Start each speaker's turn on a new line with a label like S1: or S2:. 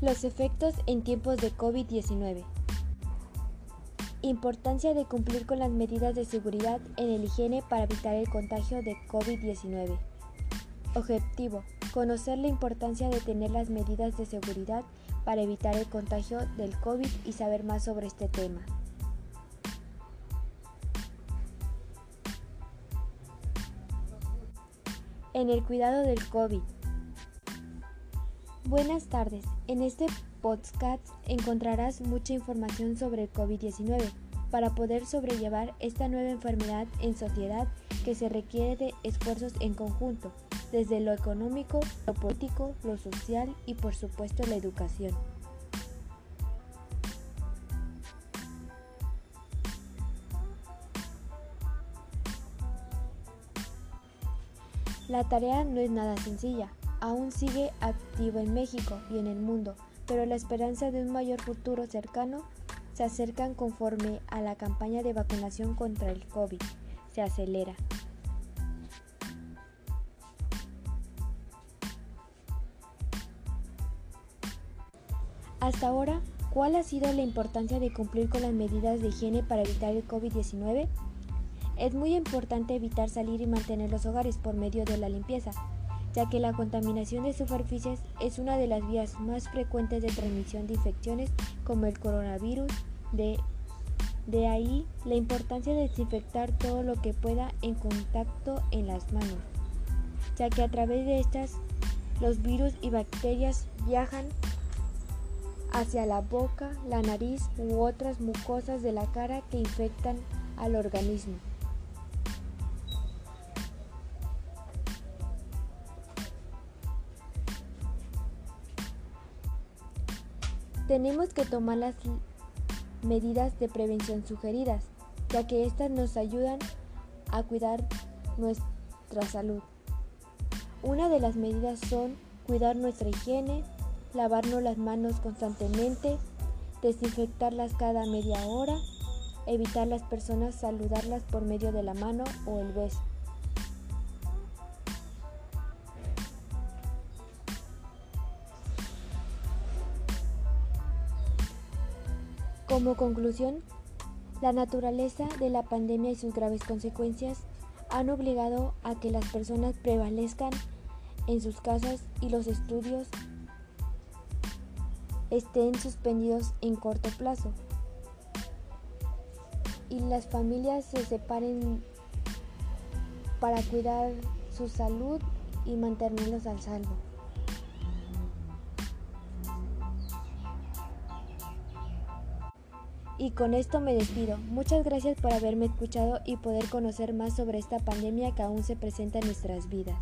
S1: Los efectos en tiempos de COVID-19. Importancia de cumplir con las medidas de seguridad en el higiene para evitar el contagio de COVID-19. Objetivo. Conocer la importancia de tener las medidas de seguridad para evitar el contagio del COVID y saber más sobre este tema. En el cuidado del COVID. Buenas tardes. En este podcast encontrarás mucha información sobre el COVID-19 para poder sobrellevar esta nueva enfermedad en sociedad que se requiere de esfuerzos en conjunto, desde lo económico, lo político, lo social y por supuesto la educación. La tarea no es nada sencilla, aún sigue activo en México y en el mundo, pero la esperanza de un mayor futuro cercano se acercan conforme a la campaña de vacunación contra el COVID se acelera. Hasta ahora, ¿cuál ha sido la importancia de cumplir con las medidas de higiene para evitar el COVID-19? Es muy importante evitar salir y mantener los hogares por medio de la limpieza, ya que la contaminación de superficies es una de las vías más frecuentes de transmisión de infecciones como el coronavirus. De, de ahí la importancia de desinfectar todo lo que pueda en contacto en las manos, ya que a través de estas los virus y bacterias viajan hacia la boca, la nariz u otras mucosas de la cara que infectan al organismo. Tenemos que tomar las medidas de prevención sugeridas, ya que éstas nos ayudan a cuidar nuestra salud. Una de las medidas son cuidar nuestra higiene, lavarnos las manos constantemente, desinfectarlas cada media hora, evitar las personas saludarlas por medio de la mano o el beso. Como conclusión, la naturaleza de la pandemia y sus graves consecuencias han obligado a que las personas prevalezcan en sus casas y los estudios estén suspendidos en corto plazo y las familias se separen para cuidar su salud y mantenerlos al salvo. Y con esto me despido. Muchas gracias por haberme escuchado y poder conocer más sobre esta pandemia que aún se presenta en nuestras vidas.